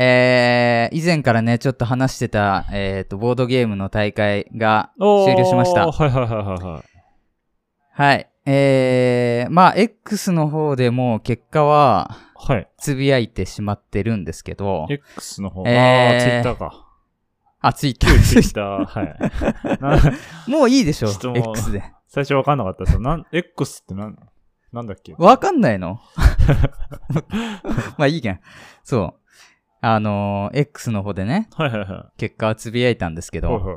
えー、以前からね、ちょっと話してた、えっ、と、ボードゲームの大会が終了しました。はいはいはいはいはい。はい。えー、まあ、X の方でも結果は、はい。つぶやいてしまってるんですけど、X の方。えーああ、ツイッターか。あ、ツイッタ旧ツイー。ッター、はい。なもういいでしょ X で。最初わかんなかったですよ。なん、X ってなん、なんだっけ？わかんないの？まあいいけん。そう。あのー X の方でね、はいはいはい。結果をつぶやいたんですけど、はいはい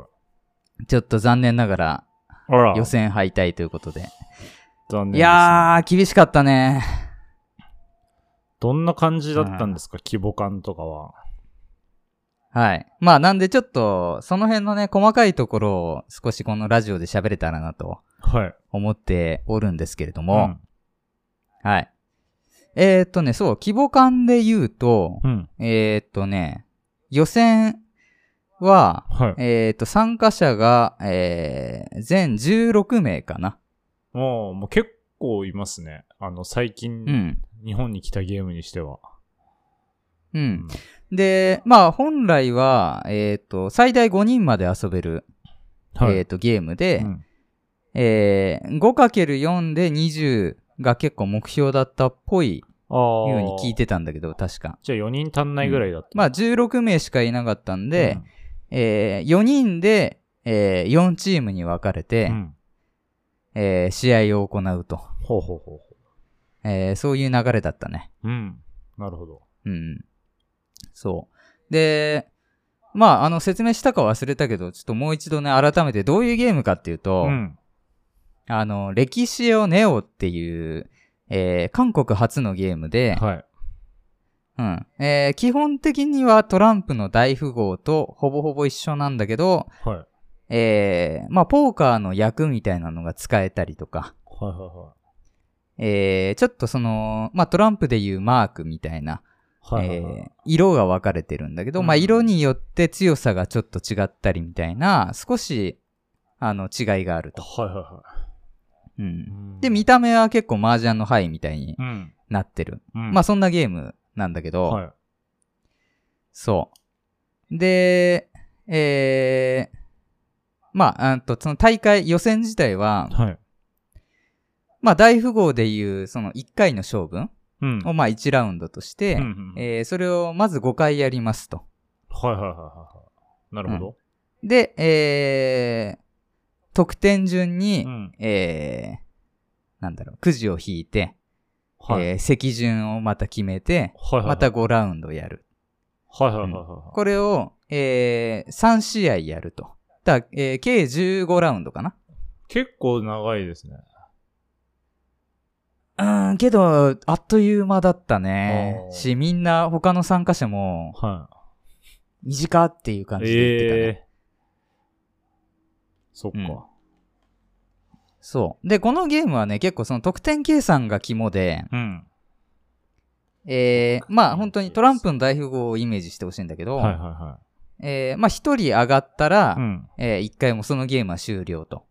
ちょっと残念ながらあら、予選敗退ということで。残念です、ね。いやー、厳しかったね。どんな感じだったんですか、規模感とかは。はい。まあなんでちょっと、その辺のね、細かいところを少しこのラジオで喋れたらなとはい。思っておるんですけれどうも、ん。はい。えー、っとね、そう、規模感で言うと、うん。えー、っとね、予選は、はい。えー、っと、参加者が、えー、全16名かな。もう、もう結構いますね。あの、最近、うん。日本に来たゲームにしては。う。。うんで、まあ、本来は、えー、っと、最大5人まで遊べる、はい。えー、っと、ゲームで、うんえー、5×4 で20が結構目標だったっぽい。ように聞いてたんだけど、確か。じゃあ4人足んないぐらいだった。まあ、16名しかいなかったんで、うんえー、4人で、えー、4チームに分かれて、うん。えー、試合を行うと、ほうほうほうほえー、そういう流れだったね。う。うん。なるほど。うん。そう。で、まあ、あの、説明したか忘れたけど、ちょっともう一度ね、改めてどういうゲームかっていうと、うん。あの、歴史をネオっていう、えー、韓国初のゲームで、はい。うん。えー、基本的にはトランプの大富豪とほぼほぼ一緒なんだけど、はい。えー、まあ、ポーカーの役みたいなのが使えたりとか、はいはいはえー、ちょっとその、まあ、トランプでいうマークみたいな、い。はいはいはいえー色が分かれてるんだけど、うんまあ、色によって強さがちょっと違ったりみたいな、少し、あの、違いがあると。はいはいはうん。いうん。で、見た目は結構麻雀の範囲みたいにうん。なってる。うん。まあ、そんなゲームなんだけど、はい。そう。で、えー、まあ、あと、その大会、予選自体は、はい。まあ、大富豪でいう、その1回の勝負うん。を、まあ、1ラウンドとして、うんうんえーそれをまず5回やりますと。はいはいはいはいはい。なるほど。で、えー、得点順に、うん。えー、なんだろう、くじを引いて、はい。えー席順をまた決めて、はいはいはい。また5ラウンドやる。はいはいはいはい。これを、えー、3試合やると。だえー計15ラウンドかな。結構長いですね。うーん、けど、あっという間だったねし、みんな、他の参加者も、は短っていう感い。じで言ってたね。ええ。そっうんか。そう。で、このゲームはね、結構その得点計算が肝で、うん。えー、まあ本当にトランプの大富豪をイメージしてほしいんだけど、はいはいはえー、まあ一人上がったら、い。うん。えー一回もうそのゲームは終了と。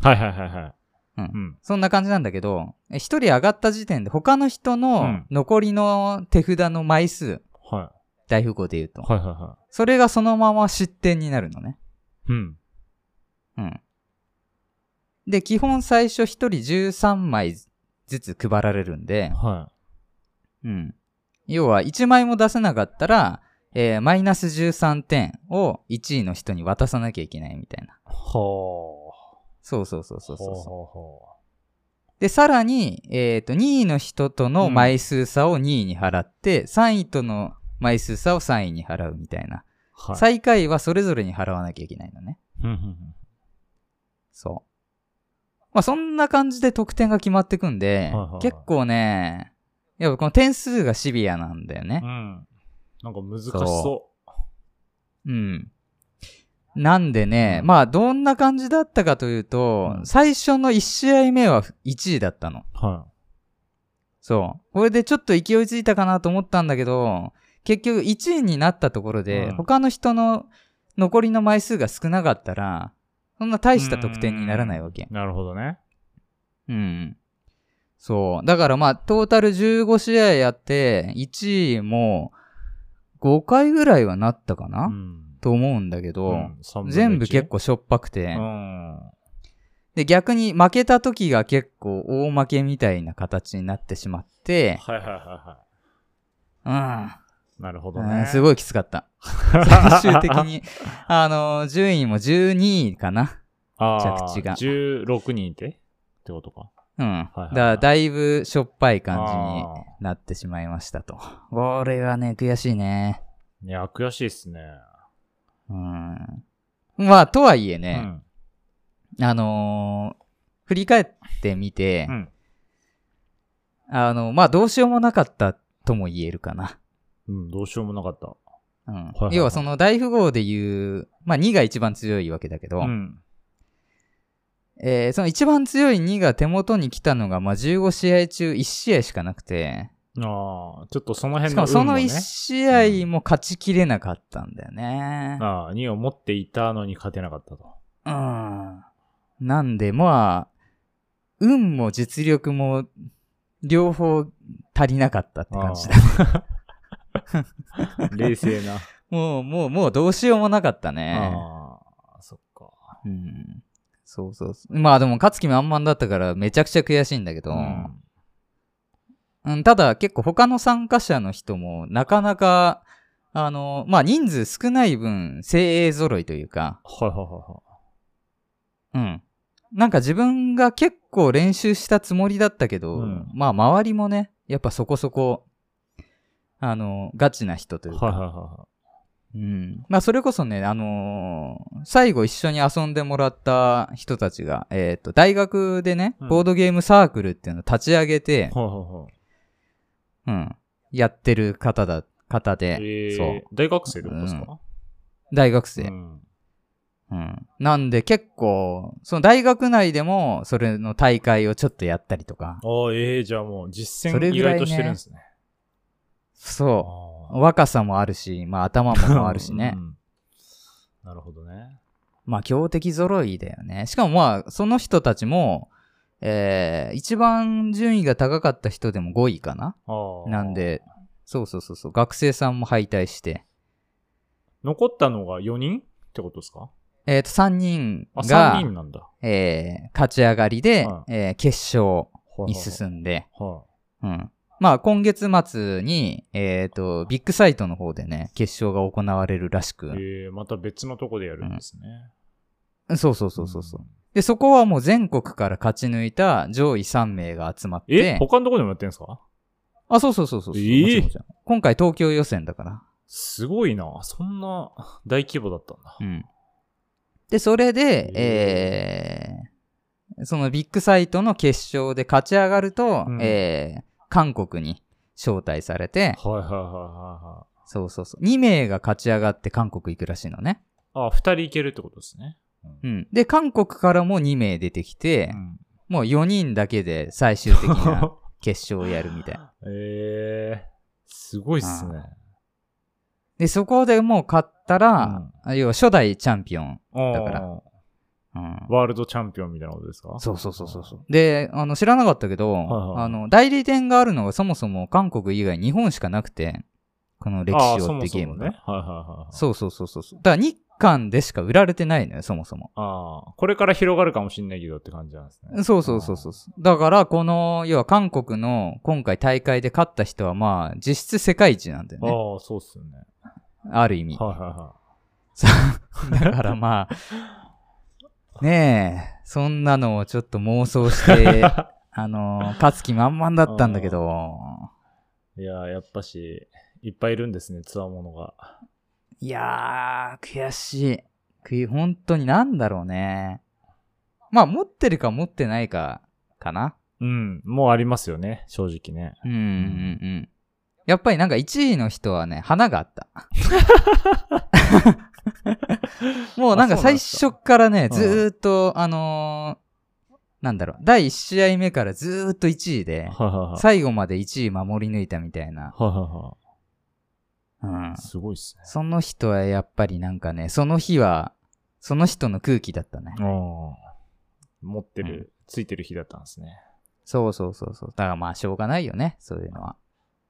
はいはいはいはい。うんうん。そんな感じなんだけど、え一人上がった時点で他の人うのん残りの手札の枚数、は大富豪で言うと、い。はいはいはそれがそのまま失点になるのね。い。うん。うん。で、基本最初一人13枚ずつ配られるんで、はうん。要は1枚も出せなかったら、えーマイナス13点を1位の人に渡さなきゃいけないみたいな。い。はそうそうそうそあ。うそうそう。ほで、さらに、えっ、と、2位の人との枚数差を2位に払って、3位との枚数差を3位に払うみたいな。うはい。最下位はそれぞれに払わなきゃいけないのね。そう。まあ、そんな感じで得点が決まってくんで、はいはいはい結構ね、やっぱこの点数がシビアなんだよね。うん。なんか難しそうん。なんでね、うんまあ、どんな感じだったかというと、うん最初の1試合目は1位だったの。う。はそう。これでちょっと勢いづいたかなと思ったんだけど、結局1位になったところで、うん他の人の残りの枚数が少なかったら、そんな大い。した得点にならないわけ。なるほどね。うん。そう。だからまあ、トータル15試合やって、1位も5回ぐらいはなったかな、うん。と思うんだけど、うん全部結構しょっぱくて、うん。で、逆に負けた時が結構大負けみたいな形になってしまって、はいはいはいはうん。い。なるほどうんね。すごいきつかった。最終的に、あの、順位も12位かな。着地が16人いてってことか。うん。はいはいだから、だいぶしょっぱい感じにあなってしまいましたと。これはね、悔しいね。ーいや、悔しいっすね。うん。まあ、とはいえうね、ん。あのー振り返ってみて、うん。あの、まあ、どうしようもなかったとも言えるかな。うん、どうしようもなかった。うん。いはい要はその大富豪で言う、まあ、2が一番強いわけだけど、うん。えーその一番強い2が手元に来たのが、まあ、15試合中1試合しかなくて、ああ、ちょっとその辺しかの運も、ね、もその1試合も勝ちきれなかったんだよね。ああ、2を持っていたのに勝てなかったと。うん。なんで、まあ、運も実力も両方足りなかったって感じだ。冷静な。もう、もう、もうどうしようもなかったね。ああ、そっか。うん。そうそうそう。まあでも、勝つ気満々だったからめちゃくちゃ悔しいんだけど、うん。うん、ただ結構他の参加者の人もなかなか、あの、まあ人数少ない分、精鋭揃いというか、はいはいはいはうん。なんか自分が結構練習したつもりだったけど、うんまあ周りもね、やっぱそこそこ、あの、ガチな人というい。か、はいはいはうん。まあそれこそね、あのー最後一緒に遊んでもらった人たちが、えっ、と、大学でね、うんボードゲームサークルっていうのを立ち上げて、い。はいはいはい。うん。やってる方だ、方で、えーそう。大学生ってことですか、大学生。うん。うん。なんで結構、その大学内でも、それの大会をちょっとやったりとか、ああ、ええじゃあもう実践意外としてるんですね。そう。あ若さもあるし、まあ頭もーあるしね う。んなるほどね。まあ強敵揃いだよね。しかもまあ、その人たちも、えー、一番順位が高かった人でも5位かな？なんで、そうそうそうそう、学生さんも敗退して、残ったのが4人？ってことですか？えっ、と、3人あ、が3、人なんだ。えー、勝ち上がりで、はえー決勝にん進んで、はうん。まあ、今月末に、えっ、と、ビッグサイトの方でね、決勝が行われるらしくい。、ええまた別のとこでやるんですね。そうそうそうそうそう。で、そこはもう全国から勝ち抜いた上位3名が集まっえ？て、他のとこでもやってんすか？あ、そうそうそうそうそう、えーもちろんもちろん今回東京予選だから。すごいな。そんな大規模だったんだ。うん。で、それで、えー、そのビッグサイトの決勝で勝ち上がると、うんえー、韓国に招待されて、はいはいはいはいはそうそうそう。2名が勝ち上がって韓国行くらしいのね。い。あ、2人いけるってことですね。うん。で、韓国からも2名出てきて、うんもう4人だけで最終的な 決勝をやるみたいな。ええすごいっすね。で、そこでもう勝ったら、要は初代チャンピオン。だだからうん。ワールドチャンピオンみたいなことですか？そうそうそうそうそう。で、あの、知らなかったけど、はいあの、代理店があるのがそもそも韓国以外日本しかなくて、この歴史をってゲームが。ね。はいはいはいはい。そうそうそうそう。だから日韓でしか売られてないのよ、そもそも。ああ、これから広がるかもしんないけどって感じなんですね。そうそうそうそう。だから、この、要は韓国の今回大会で勝った人はまあ、実質世界一なんだよね。ああ、そうっすよね。ある意味。はいはいは だからまあ、ねえ、そんなのをちょっと妄想して、あの、勝つ気満々だったんだけど、い。いやー、やっぱし、いっぱいいるんですね、つわものが。いやー、悔しい。悔い本当になんだろうね。まあ、持ってるか持ってないか、かな。うん、もうありますよね、正直ね。うんうんうん。やっぱりなんか1位の人はね、花があった。もうなんか最初っからね、ずーっと、あのーなんだろう、第1試合目からずーっと1位で。最後まで1位守り抜いたみたいな。うん。すごいっすね。その人はやっぱりなんかね、その日は、その人の空気だったね。持ってる、うんついてる日だったんですね。そうそうそうそう。だからまあしょうがないよね、そういうのは。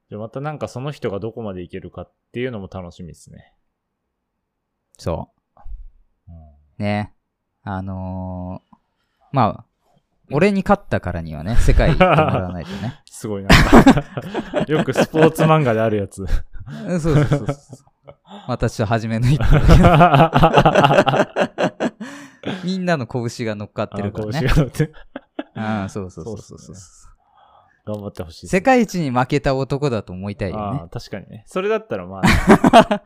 じゃあまたなんかその人がどこまでいけるかっていうのも楽しみですね。そう。うんね。あのーまあ、俺に勝ったからにはね、世界行ってもらわないとね。すごいな。よくスポーツ漫画であるやつ。うんそうそうそう。私と初めの一歩。みんなの拳が乗っかってるからね。あ拳が乗ってああ、そうそうそうそうそうそうっ頑張ってほしい世界一に負けた男だと思いたいよねああ。確かにね。それだったらまあ、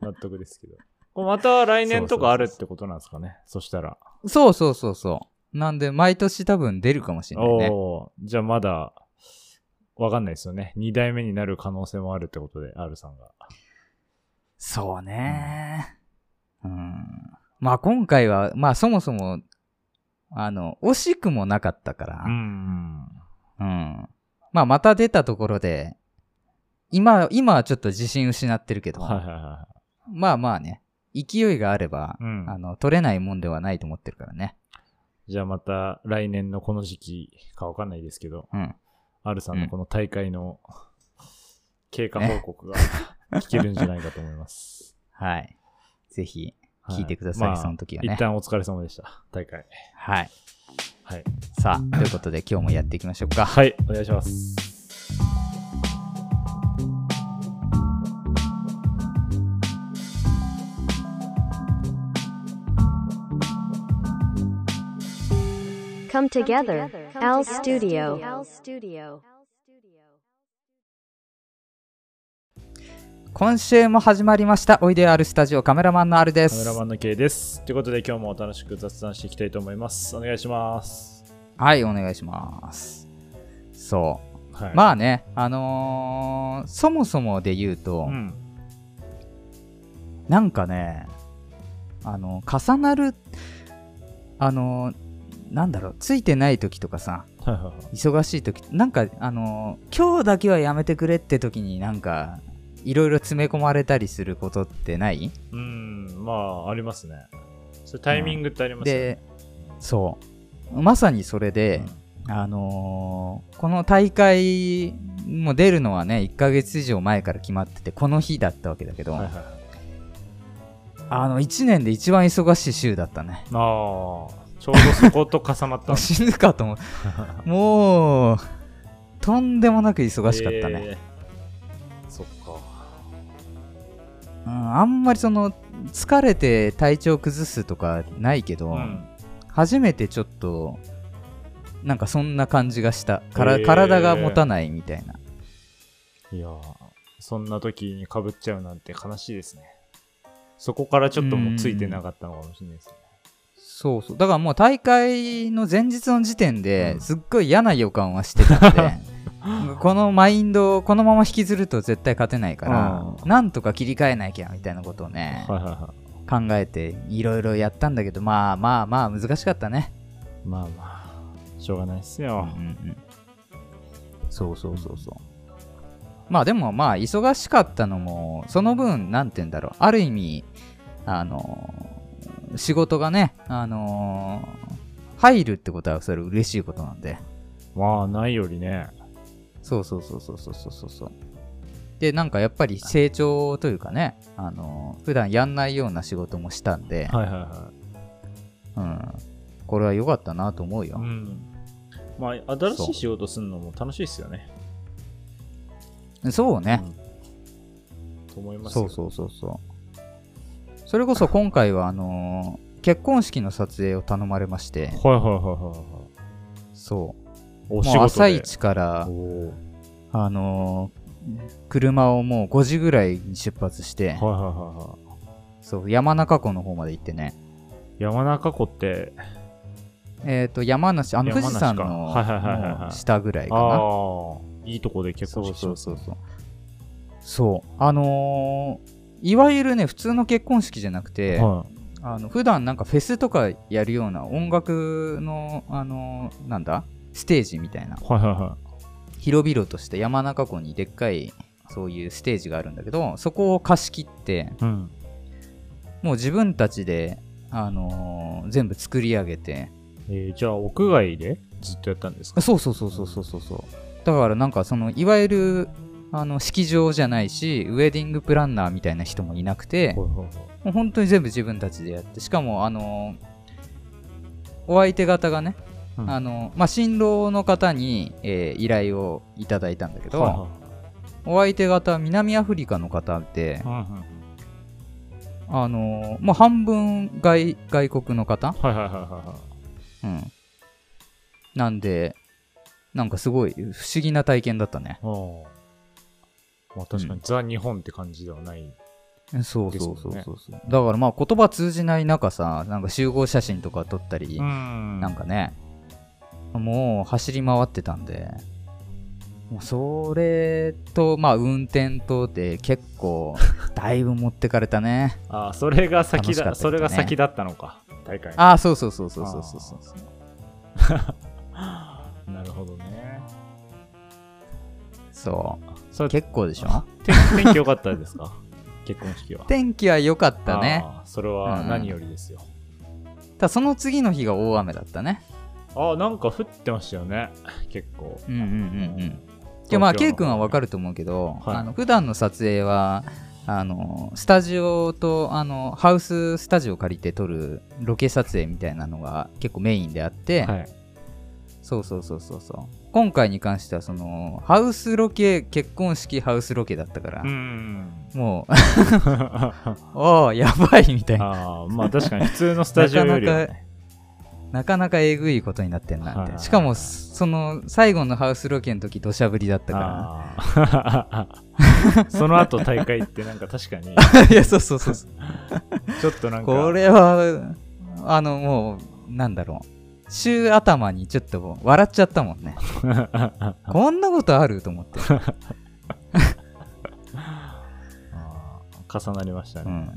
納得ですけど。これまた来年とかあるってことなんですかね。そしたら。そうそうそうそう。なんで、毎年多分出るかもしれないね。おーじゃあまだ、わかんないですよね。二代目になる可能性もあるってことで、R さんが。そうね。うん。まあ今回は、まあそもそも、あの、惜しくもなかったから。ん。うん。まあまた出たところで、今、今はちょっと自信失ってるけど、はいはいはまあまあね、勢いがあれば、い。うんあ。の、取れないもんではないと思ってるからね。じゃあまた来年のこの時期かわかんないですけど、うん。R さんのこの大会の経過報告が聞けるんじゃないかと思います。はい。ぜひ、は聞いてくださいまあその時はね一旦お疲れ様でした。大会。はい。はい。さあ、ということで今日もやっていきましょうか。はい、お願いします。Come together, Al Studio. 今週も始まりました。おいであるスタジオカメラマンのあるです。カメラマンの K です。ということで今日も楽しく雑談していきたいと思います。お願いします。はい、お願いします。そう。はい。まあね、あのーそもそもで言うと、うん。なんかね、あの、重なる、あのーなんだろう、ついてない時とかさ、はいはいはい。忙しい時、なんか、あのー今日だけはやめてくれって時になんか、いろいろ詰め込まれたりすることってない？うん、まあ、ありますね。それタイミングってありますよね。で、そう。まさにそれで、あのーこの大会も出るのはね、1ヶ月以上前から決まってて、この日だったわけだけど、はいはいはい。あの、1年で一番忙しい週だったね。ああ、ちょうどそこと重なった 死ぬかと思う。もう、とんでもなく忙しかったね。えーそっか。うん、あんまりその、疲れて体調崩すとかないけど、うん。初めてちょっと、なんかそんな感じがした。からへー体が持たないみたいな。いやーそんな時にかぶっちゃうなんて悲しいですね。そこからちょっともうついてなかったのかもしれないですね。そうそう。だからもう大会の前日の時点うんですっごい嫌な予感はしてたんで、このマインドをこのまま引きずると絶対勝てないから、うなんとか切り替えなきゃみたいなことをね、はいはいは考えていろいろやったんだけど、まあまあまあ難しかったね。い。まあまあ、しょうがないっすうんよ。うんうんそうそうそうそう。まあでもまあ忙しかったのも、その分、なんて言うんだろう、ある意味、あのー仕事がね、あのー、入るってことはそれ嬉しいことなんで。まあ、ないよりね。そうそうそうそうそうそうそう。で、なんかやっぱり成長というかね、あのー、普段やんないような仕事もしたんで、はいはいはい。うん。これは良かったなと思うよ。うん。まあ、新しい仕事するのも楽しいですよね。そうね、うん。と思いますそうそうそうそう。それこそ今回はあのー結婚式の撮影を頼まれまして、はいはいはいはいはい。そう。お仕事で。もう朝一からあのー車をもう5時ぐらいに出発して、はいはいはいはそう、山中湖の方まで行ってね、い。山中湖って、えっ、と、山梨、あの富士山の下ぐらいかな。ああ、いいとこで結そうそうそうそう。そう。あのーいわゆるね、普通の結婚式じゃなくて、はあの普段なんかフェスとかやるような音楽の、あのーなんだステージみたいな、いはいはいは広々とした山中湖にでっかいそういうステージがあるんだけど、そこを貸し切って、い。うん。もう自分たちで、あのー全部作り上げて、えーじゃあ、屋外でずっとやったんですか？そうそうそうそうそうそうそう。だからなんかその、いわゆる、あの式場じゃないしウェディングプランナーみたいな人もいなくてもう本当に全部自分たちでやってしかもあのお相手方がね、うん。あのまあ、新郎の方に、えー依頼をいただいたんだけど、はいはいお相手方は南アフリカの方で、うんうんうん。あのもう半分外外国の方、はいはいはいはいはうん、なんでなんかすごい不思議な体験だったね。い。おーまあ確かに、ザ・日本って感じではない。そうそうんそうそうそう。だからまあ言葉通じない中さなんか集合写真とか撮ったり、ん。なんかねもう走り回ってたんでもうそれとまあ運転とで結構 だいぶ持ってかれたね。あそれが先だ、ね。それが先だったのか、大会。ああそうそうそうそうそうそうそう。なるほどね。そうそれ結構でしょ？天天気良かったですか？結婚式は。天気は良かったねあーそれは何よりですよ。ただその次の日が大雨だったねああ、なんか降ってましたよね。結構。うんうんうんうんでまあ K 君は分かると思うけど、はいあの普段の撮影はあのスタジオとあのハウススタジオ借りて撮るロケ撮影みたいなのが結構メインであって、はい。そうそうそうそうそう今回に関してはそのハウスロケ結婚式ハウスロケだったから、うん。もう おーやばいみたいな。ああ、まあ確かに普通のスタジオよりは、ね、なかなかえぐいことになってんなみたいはいなしかもその最後のハウスロケの時土砂降りだったかあー。その後大会ってなんか確かに。らいやそうそうそうそう。ちょっとなんか。これはあのもうなんだろう週頭にちょっと笑っちゃったもんね。こんなことあると思って、重なりましたね、うん、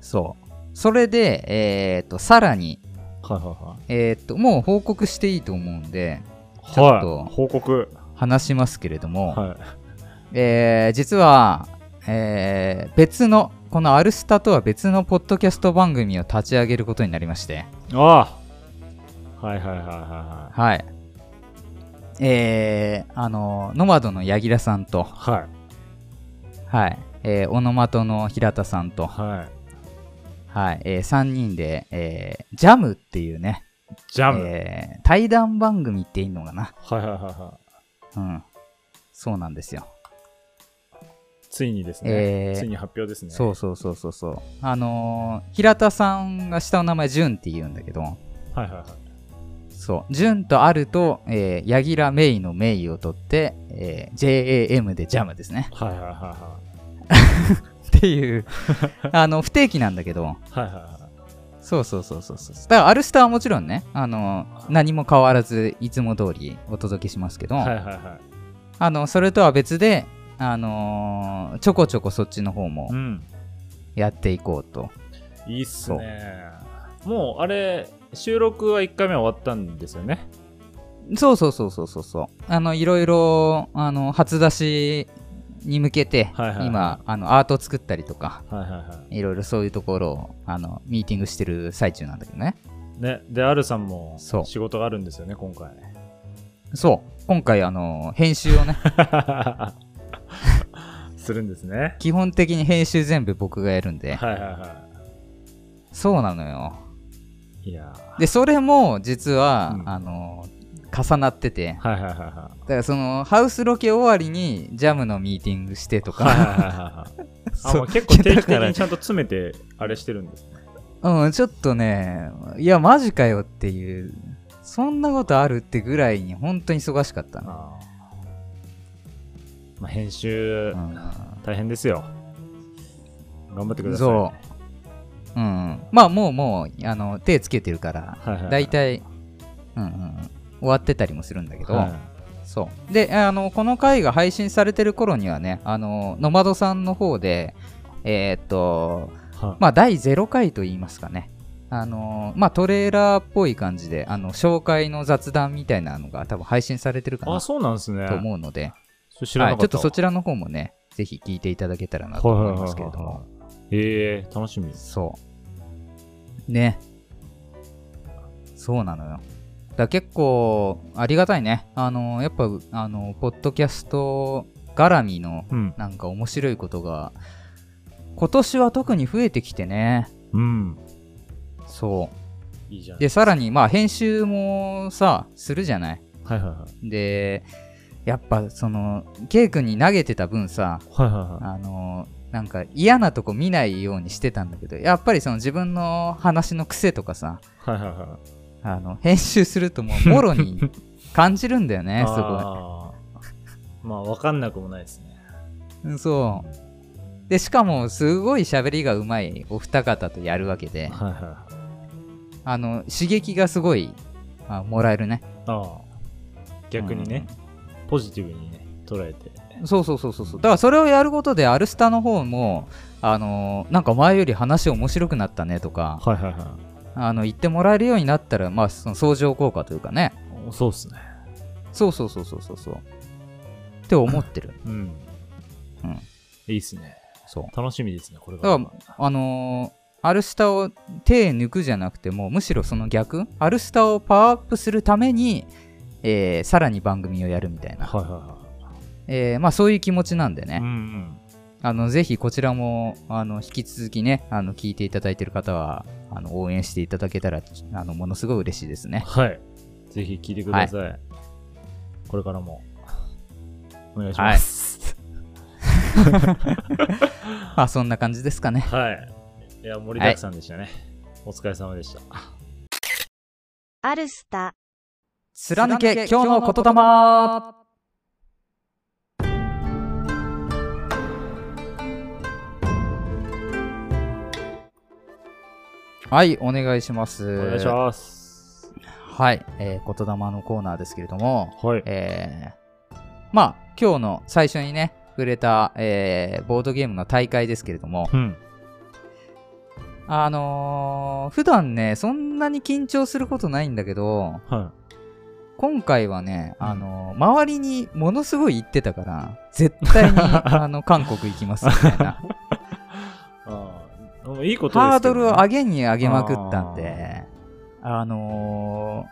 そう。それでえっ、とさらに。はいはえっ、ともう報告していいと思うんでい。ちょっはい、とはい、報告。話しますけれども、はい。えー実は、えー別のこのアルスタとは別のポッドキャスト番組を立ち上げることになりまして。ああはいはいはいははい。えー、あのノマドの柳楽さんと。いはい。はい、えーオノマトの平田さんと、はい。はい。え3人で、えージャムっていうね、ジャム、えー対談番組っていいのかな。はいはいはいはうん。そうなんですよ。いついにですね、えーついに発表ですね。そうそうそうそうそう。あのー平田さんが下の名前ジュンって言うんだけど。はいはいはいそう。ジュンとあると、えー、柳楽メイのメイを取って、えー JAM でジャムですね。はいはいはいは っていうあの 不定期なんだけど。いはいはい。はそうそうそうそうそう。だからアルスターはもちろんねあの何も変わらずいつも通りお届けしますけど、いはいはいはい。あのそれとは別であのーちょこちょこそっちの方もうん。やっていこうと、いいっすね。もうあれ収録は1回目終わったんですよね。そうそうそうそうそうそう。あのいろいろあの初出しに向けて、はいはいはい。今あのアート作ったりとかはいはいはい。ろいろそういうところをあのミーティングしてる最中なんだけどね。いね。でアルさんもそう。仕事があるんですよね今回。そう。今回あの編集をね。するんですね。基本的に編集全部僕がやるんで。はいはいはそうなのよでそれも実は、うん。あの重なってて。ーはいはいはいはだからそのハウスロケ終わりにジャムのミーティングしてといはいはいはいか結構定期的にちゃんと詰めてあれしてるんですね。うんちょっとねいやマジかよっていう。そんなことあるってぐらいに本当に忙しかったな、あー。まあ編集うん。大変ですよ。頑張ってください。そう、うん、まあもうもうあの手つけてるからはいはいはい。大体、うんうんうん、終わってたりもするんだけど、はい。そう。であのこの回が配信されてる頃にはねあのノマドさんの方でえーっとはい。まあ第0回と言いますかね。あのまあトレーラーっぽい感じであの紹介の雑談みたいなのが多分配信されてるかなあそうなんですね。と思うので、は、ないちょっとそちらの方もねぜひ聞いていただけたらなと思いますけれどもええ楽しみそう。ね。そうなのよ。だ結構ありがたいね。あの、やっぱ、あの、ポッドキャスト絡みのうん。なんか面白いことが今年は特に増えてきてねうん。そいいじゃん。うでさらにまあ編集もさするじゃないはいはいはい。でやっぱその K 君に投げてた分さはいはいはあのなんか嫌なとこ見ないようにしてたんだけどやっぱりその自分の話の癖とかさい。はいはいはい。あの編集するともう もろに感じるんだよねすごあーまあ、わかんなくもないですね。いうんそうでしかもすごい喋りがうまいお二方とやるわけではいはいはい。あの刺激がすごいあもらえるねああ。逆にね、ポジティブにね、捉えて。そうそうそうそうそう。だからそれをやることでアルスタの方もあのなんか前より話面白くなったねとかはいはいはい。あの言ってもらえるようになったらまあその相乗効果というかね。そうっすね。そうそうそうそうそうそう。って思ってる。うん。うん。いいっすね。そう。楽しみですね、これだからあのーアルスタを手抜くじゃなくてもむしろその逆アルスタをパワーアップするために、えーさらに番組をやるみたいな、はいはいはえーまあ、そういう気持ちなんでい。ね、うんうん。あのぜひこちらもあの引き続きねあの聞いていただいている方はあの応援していただけたらあのものすごい嬉しいですねはい。ぜひ聞いてください。これからも、お願いします。まあそんな感じですかねはい。いや、盛りだくさんでしたね。お疲れ様でした。アルスタ、貫け今日の言霊はいお願いしますお願いします。はい、えー、言霊のコーナーですけれどもはい。えー、まあ今日の最初にね触れた、えーボードゲームの大会ですけれどもうん。あのー普段ねそんなに緊張することないんだけどは今回はね、あのー周りにものすごい言ってたから絶対に あの韓国行きますみたいな い。いいこと。ハードルを上げに上げまくったんであの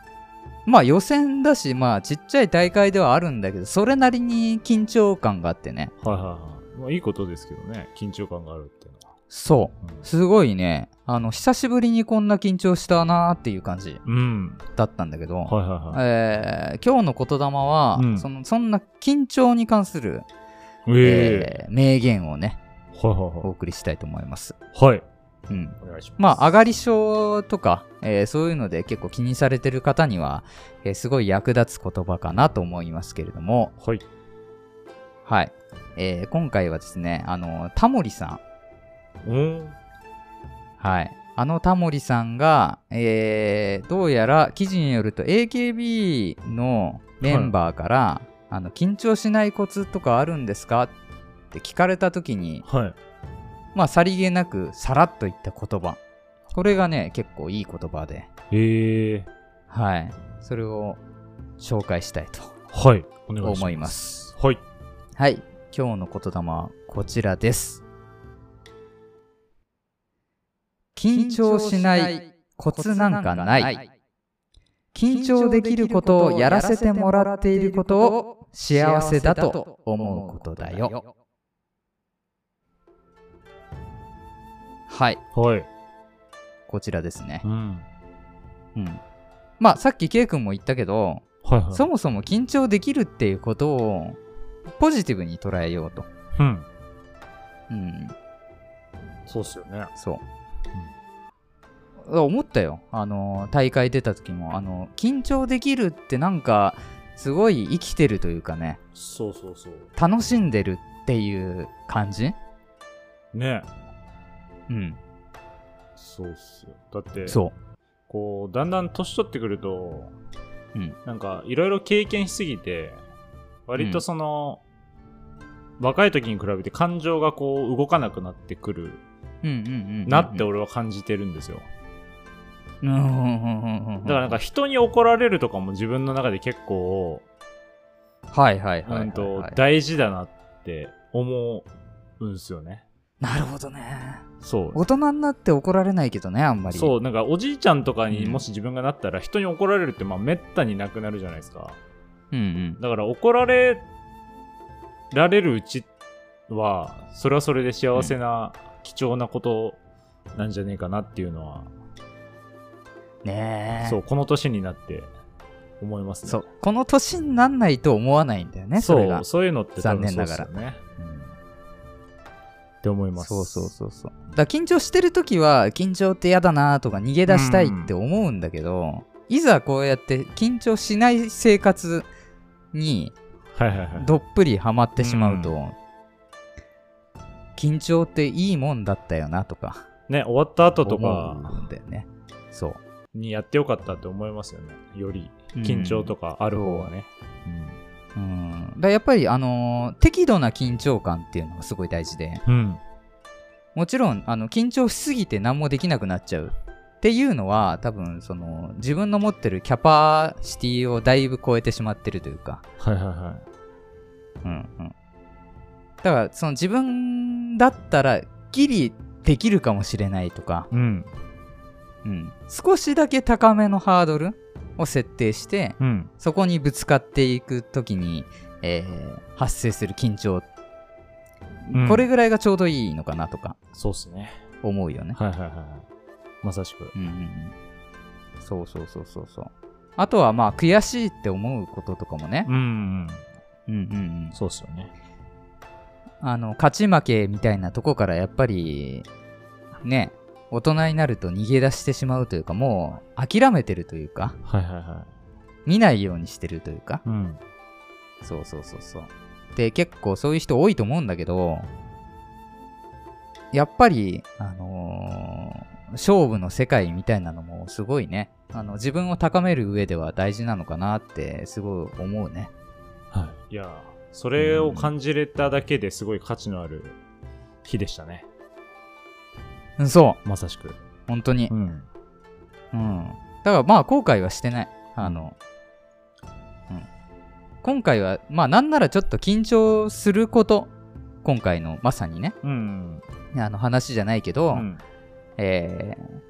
ーまあ予選だしまあちっちゃい大会ではあるんだけどそれなりに緊張感があってねはいはいはい。まあいいことですけどね。緊張感があるっていうのは。そうすごいねあの久しぶりにこんな緊張したなーっていう感じうん。だったんだけど、はいはいはい。えー今日の言霊は、うんそのそんな緊張に関する、えええー名言をねおは送りしたいと思います。い。はい。うん、お願いします。まあ上がり症とか、えーそういうので結構気にされてる方には、えーすごい役立つ言葉かなと思いますけれども、はい。はいえー今回はですねあのタモリさんうん。はい。あのタモリさんが、えーどうやら記事によると AKB のメンバーから、あの緊張しないコツとかあるんですかって聞かれた時に、はい。まあ、さりげなくさらっと言った言葉。これがね、結構いい言葉で、ええはい。それを紹介したいとはい。お願いします。思います。はい。はい。今日の言霊はこちらです。緊張しないコツなんかない。緊張できることをやらせてもらっていることを幸せだと思うことだよ。はい。はい。こちらですねう。ん。うん。まあ、さっき K 君も言ったけど、はいはい。そもそも緊張できるっていうことをポジティブに捉えようと。うん。うん。そうっすよね。そう。思ったよ。あの、大会出た時も、あの、緊張できるってなんか、すごい生きてるというかね、そうそうそう。楽しんでるっていう感じ？ねうん。そうっすよ。だって、そこう、だんだん年取ってくると、うんなんか、いろいろ経験しすぎて、割とその、若い時に比べて感情がこう動かなくなってくるう。うんうんうんうんうん。なって俺は感じてるんですよ。うんうんうんうんうん。だからなんか人に怒られるとかも自分の中で結構、はいはいはいはい。大事だなって思うんですよね。なるほどね。そう。大人になって怒られないけどね、あんまり。そう、なんかおじいちゃんとかにうんもし自分がなったら人に怒られるってまあめったになくなるじゃないですか。うんうん。だから怒られられるうちは、それはそれで幸せな、貴重なことなんじゃねえかなっていうのは、ねえ。そう、この年になって思いますね。そう。この年になんないと思わないんだよね、それがそう、。そういうのって多分そうですよ残ね。うんって思います。そうそうそうそう。だから緊張してるときは、緊張って嫌だなとか逃げ出したいって思うんだけど、いざこうやって緊張しない生活に。どっぷりハマってしまうと、緊張っていいもんだったよなとかね、終わった後と思かうんだよね。そう。にやってよかったって思いますよね。より緊張とかある方はね。うん。だからやっぱり、あのー適度な緊張感っていうのがすごい大事で、うん。うん。もちろん、あの、緊張しすぎて何もできなくなっちゃうっていうのは、多分、その、自分の持ってるキャパシティをだいぶ超えてしまってるというか、はいはいはうんうん。だから、その自分だったら、ギリできるかもしれないとか、い。うん。うん。少しだけ高めのハードルを設定して、うん。そこにぶつかっていくときに、えー発生する緊張、うんこれぐらいがちょうどいいのかなとかそうっすね。思うよね。はいはいはいはい。まさしく。うんうんうん。そうそうそうそうそう。あとはまあ悔しいって思うこととかもね。うんうん。うんうんうん。そうっすよね。あの、勝ち負けみたいなとこからやっぱり、ね、大人になると逃げ出してしまうというか、もう諦めてるというか、はいはいは見ないようにしてるというか、い。うん。そうそうそうそう。で、結構そういう人多いと思うんだけど、やっぱり、あのー勝負の世界みたいなのもすごいね、あの、自分を高める上では大事なのかなってすごい思うね。はい。いやー、それを感じれただけですごい価値のある日でしたね。うん、そう、まさしく。本当にう。ん。うん。だからまあ後悔はしてない。あの、うん。今回は、まあなんならちょっと緊張すること、今回のまさにね、うん。あの話じゃないけど、うん。えー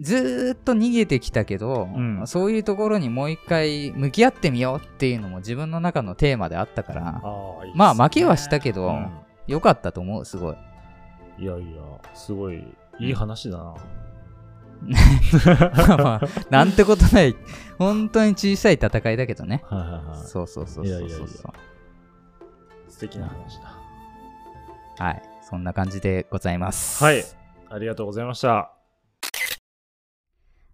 ずーっと逃げてきたけど、うんそういうところにもう一回向き合ってみようっていうのも自分の中のテーマであったから、ねまあ負けはしたけどうんよかったと思う、すごい。いやいや、すごい、いい話だな。まあなんてことない、本当に小さい戦いだけどね。はいはいはい。そうそうそうそうそういやいやいや素敵な話だ。はい。そんな感じでございます。はい。ありがとうございました。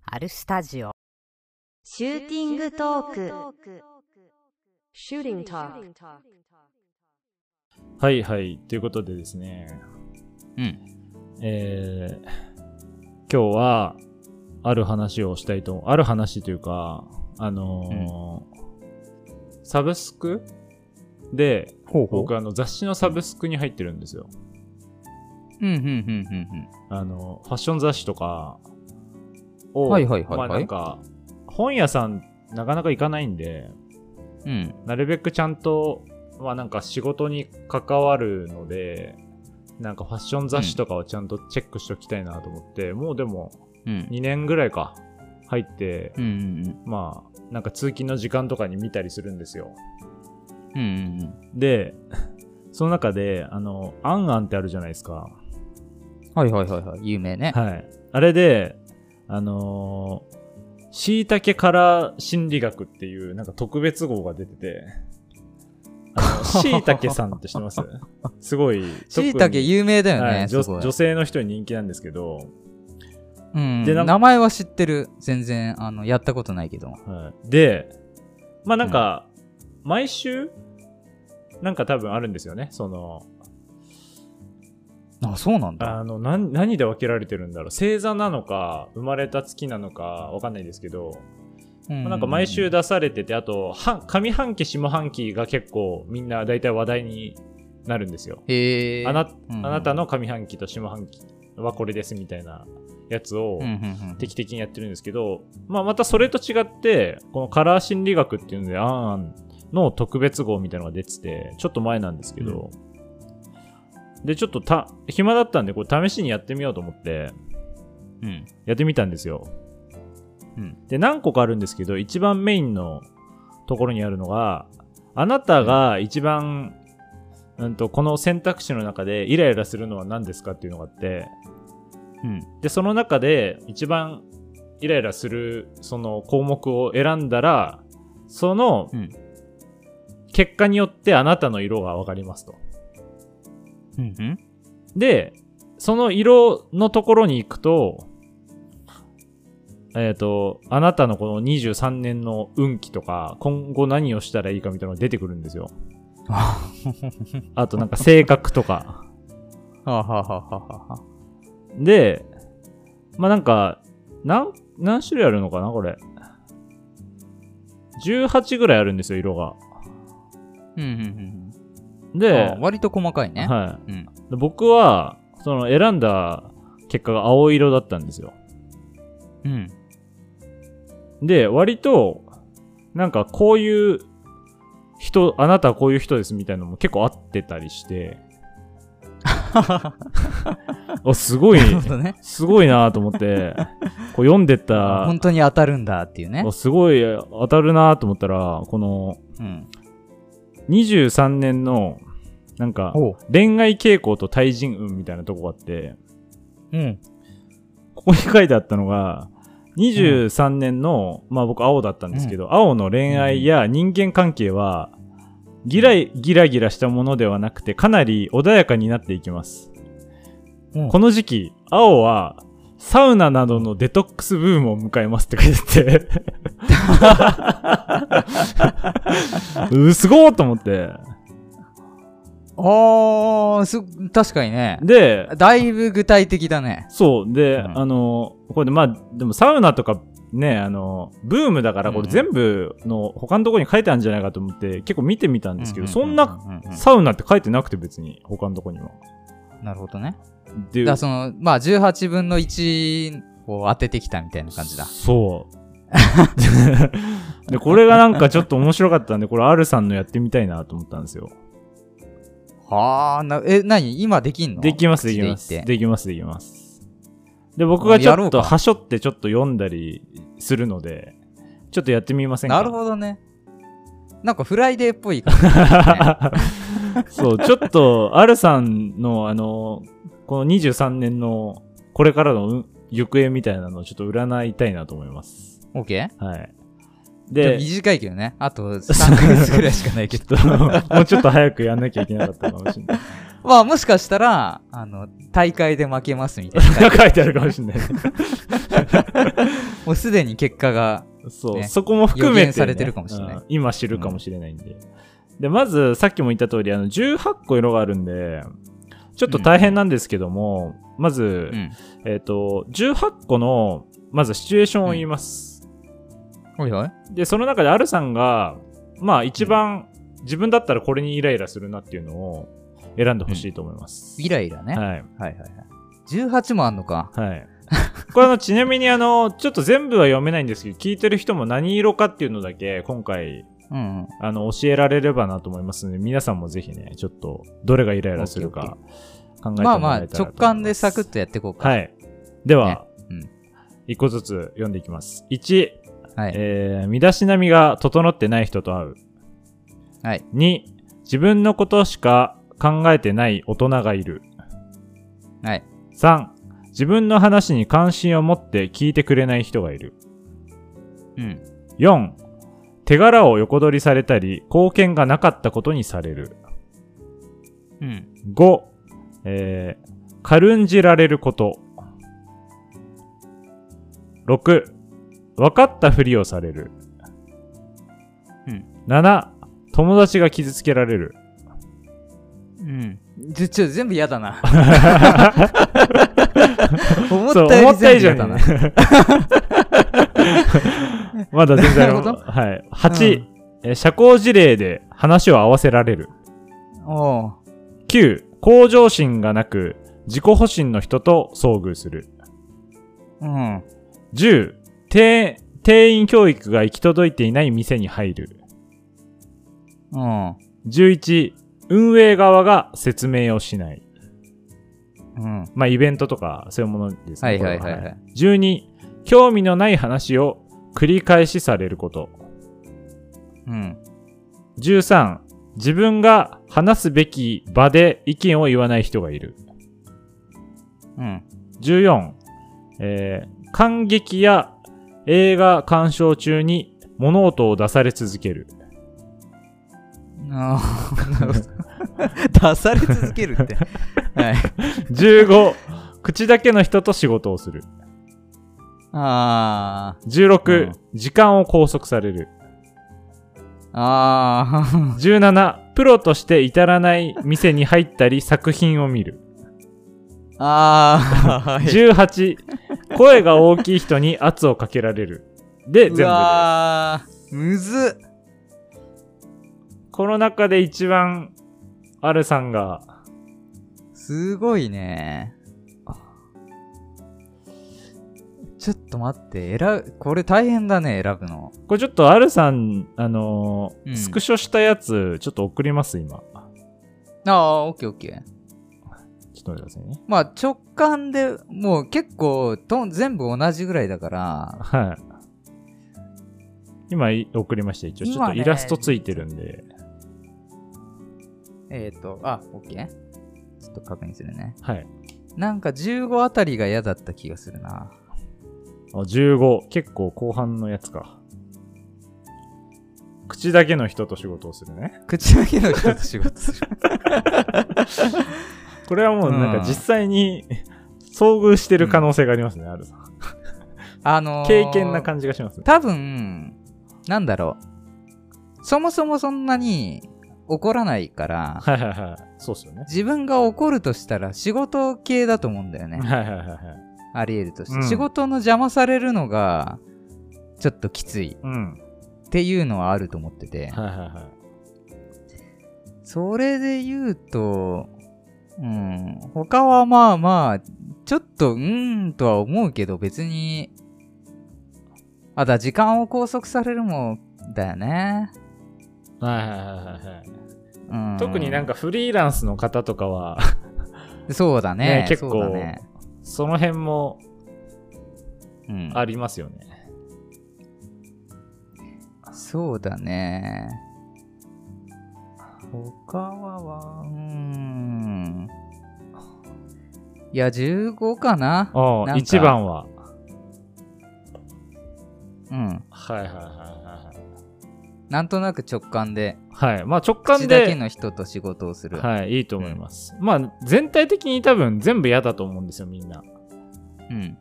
アルスタジオシューティングトーク Shooting talk. はいはい。ということでですね、うん。えー、今日は、ある話をしたいと、ある話というか、あのーサブスクで、ほう僕あの雑誌のサブスクに入ってるんですよ。うん、うん、うん、うん、あの、ファッション雑誌とかを、はいはいはいはいまあなんか、本屋さんなかなか行かないんで、うん。うん。なるべくちゃんと、まあなんか仕事に関わるので、なんかファッション雑誌とかをちゃんとチェックしておきたいなと思って、もうでもうん。2年ぐらいか、入って、うん、うん、まあ、なんか通勤の時間とかに見たりするんですよ。うん。うん、うん。で、その中で、あの、アンアンってあるじゃないですか。はいはいはいはい。有名ね。はい。あれで、あのー、椎茸から心理学っていうなんか特別号が出てて、あの、椎茸さんって知ってます？すごい。しいたけ有名だよね、はい、女女性の人に人気なんですけど、うん。で名前は知ってる。全然、あの、やったことないけど。はい、で、まあなんか、毎週、なんか多分あるんですよね。その、あ、そうなんだ。あの、何、何で分けられてるんだろう。星座なのか、生まれた月なのか、わかんないですけど、なんか毎週出されてて、あと、は上半期、下半期が結構みんな大体話題になるんですよ。あなうんあなたの上半期と下半期はこれですみたいなやつをうんうんうん定期的にやってるんですけど、まあまたそれと違って、このカラー心理学っていうので、アンアンの特別号みたいなのが出てて、ちょっと前なんですけど、で、ちょっとた、暇だったんで、これ試しにやってみようと思って、うん。やってみたんですよ。うん。で、何個かあるんですけど、一番メインのところにあるのが、あなたが一番うんと、この選択肢の中でイライラするのは何ですかっていうのがあって、うん。で、その中で一番イライラするその項目を選んだら、そのうん結果によってあなたの色がわかりますと。うん。うん。で、その色のところに行くと、えっ、と、あなたのこの23年の運気とか、今後何をしたらいいかみたいなのが出てくるんですよ。あとなんか性格とか。はあ、はあはあはあはあ、で、まあなんか、何、何種類あるのかなこれ。18ぐらいあるんですよ、色が。うんうんうんうん。であ、割と細かいね。はい。うん。で僕は、その選んだ結果が青色だったんですよ。うん。で、割と、なんかこういう人、あなたはこういう人ですみたいなのも結構合ってたりして、おすごい、ね。すごいなと思って、こう読んでった本、当に当たるんだっていうねお。すごい当たるなと思ったら、このうん。23年の、なんか。恋愛傾向と対人運みたいなとこがあって、うん。ここに書いてあったのが、23年の、まあ僕青だったんですけど、青の恋愛や人間関係は、ギラギラギラしたものではなくて、かなり穏やかになっていきます。うんこの時期、青は、サウナなどのデトックスブームを迎えますって書いてて。うすごーと思って。あー、す、確かにね。で、だいぶ具体的だね。そう。で、うんあの、これでまあ、でもサウナとかね、あの、ブームだからこれ全部の他のところに書いてあるんじゃないかと思って結構見てみたんですけど、そんなサウナって書いてなくて別に他のところには。なるほどね。でだその、まあ、18分の1を当ててきたみたいな感じだ。そう。で、これがなんかちょっと面白かったんで、これ R さんのやってみたいなと思ったんですよ。はあ、な、え、何？今できんの？できます、できます。できます、できます。で、僕がちょっとはしょってちょっと読んだりするので、ちょっとやってみませんか？なるほどね。なんかフライデーっぽい感じだね。そう、ちょっと、アルさんの、あの、この23年の、これからのうん行方みたいなのをちょっと占いたいなと思います。オッケーはい。で、で短いけどね。あと3ヶ月ぐらいしかないけど。もうちょっと早くやんなきゃいけなかったかもしれない。まあもしかしたら、あの、大会で負けますみたいな。書いてあるかもしれない。もうすでに結果が、そう、ねそこも含めて、されてるかもしれないうん今知るかもしれないんで。で、まず、さっきも言った通り、あの、18個色があるんで、ちょっと大変なんですけども、まず、うん。えっ、と、18個の、まずシチュエーションを言います。おいおい。で、その中でアルさんが、まあ一番自分だったらこれにイライラするなっていうのを選んでほしいと思います。イライラね。はいはい。はいはい。18もあんのか。はい。これあの、ちなみにあの、ちょっと全部は読めないんですけど、聞いてる人も何色かっていうのだけ、今回、うんうん。あの、教えられればなと思いますので、皆さんもぜひね、ちょっと、どれがイライラするか、考えてもらえたらまあまあ、ます直感でサクッとやっていこうか。。はいい。では、ねうん一個ずつ読んでいきます。1、はい。えー、身だしなみが整ってない人と会う。はい。2、自分のことしか考えてない大人がいる。はい。3、自分の話に関心を持って聞いてくれない人がいる。うん。4、手柄を横取りされたり、貢献がなかったことにされる。うん。5、えー、軽んじられること。6、分かったふりをされる。うん。7、友達が傷つけられる。うん。ちょ、全部嫌だな。思っそう、たより思った以上に全部嫌だな。まだ全然はい。8、うんえー社交辞令で話を合わせられる。おう。9、向上心がなく、自己保身の人と遭遇する。うん。10、定定員教育が行き届いていない店に入る。うん。11、運営側が説明をしない。うん。まあ、イベントとか、そういうものですね。はいはいはいはいこれ12、興味のない話を繰り返しされること。うん。13、自分が話すべき場で意見を言わない人がいる。うん。14、えー感激や映画鑑賞中に物音を出され続ける。あーなるほど 出され続けるって。はい。15、口だけの人と仕事をする。あ16、うん時間を拘束される。ー。あー。17、プロとして至らない店に入ったり作品を見る。あー。はい。18、声が大きい人に圧をかけられる。で、全部うでわー。むずっ。この中で一番、アルさんが、すごいね。ちょっと待って、選ぶ、これ大変だね、選ぶの。これちょっとアルさん、あのーうんスクショしたやつ、ちょっと送ります、今。ああ、オッケーオッケー。ちょっと待ってくださいね。まあ直感でもう結構と全部同じぐらいだから、はい。今い送りました。一応、ちょっとイラストついてるんで。えっ、ー、と、あ、オッケーちょっと確認するね。はい。なんか15あたりが嫌だった気がするな。あ15。結構後半のやつか。口だけの人と仕事をするね。口だけの人と仕事する。これはもうなんうんか実際に 遭遇してる可能性がありますね、アルさん。あのー、経験な感じがしますね。多分、なんだろう。そもそもそんなに怒らないから、はいはいはい。そうっすよね。自分が怒るとしたら仕事系だと思うんだよね。はいはいはいはい。あり得るとして。うん仕事の邪魔されるのが、ちょっときついうん。っていうのはあると思ってて。はいはいはい。それで言うと、うん、他はまあまあ、ちょっとうーんとは思うけど別に、あ、だ、時間を拘束されるもんだよね。はいはいはいはい特になんかフリーランスの方とかは、そうだね。ね結構そうだね。その辺もうん、ありますよね。そうだね。他はは、うーん。いや、15かな。なんか一番は。うん。はいはいはいはなんとなく直感で、いはい。はい。まあ直感口だけで、の人と仕事をする。はい、いいと思います。まあ全体的に多分全部嫌だと思うんですよ、みんな。うん。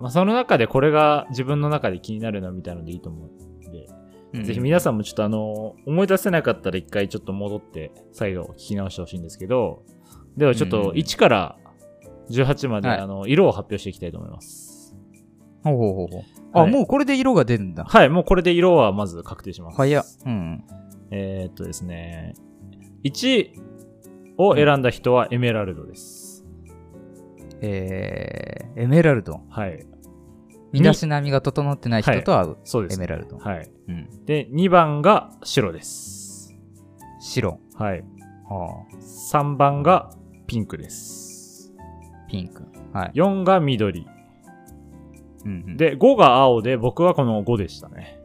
まあその中でこれが自分の中で気になるなみたいのでいいと思うんで、うんぜひ皆さんもちょっとあの、思い出せなかったら一回ちょっと戻って再度聞き直してほしいんですけど、ではちょっとうん1から18まで、はいあの、色を発表していきたいと思います。ほうほうほうほう。あ、はいもうこれで色が出るんだ。はい、もうこれで色はまず確定します。早っ。うん。えー、っとですね、1を選んだ人はエメラルドです。えー、エメラルド。はい。身だしなみが整ってない人と会う。そうです、エメラルド。はい。うん。で、2番が白です。白。はい。は3番がピンクです。あ、ピンク。はい。4が緑。うんうん、で、5が青で、僕はこの5でしたね。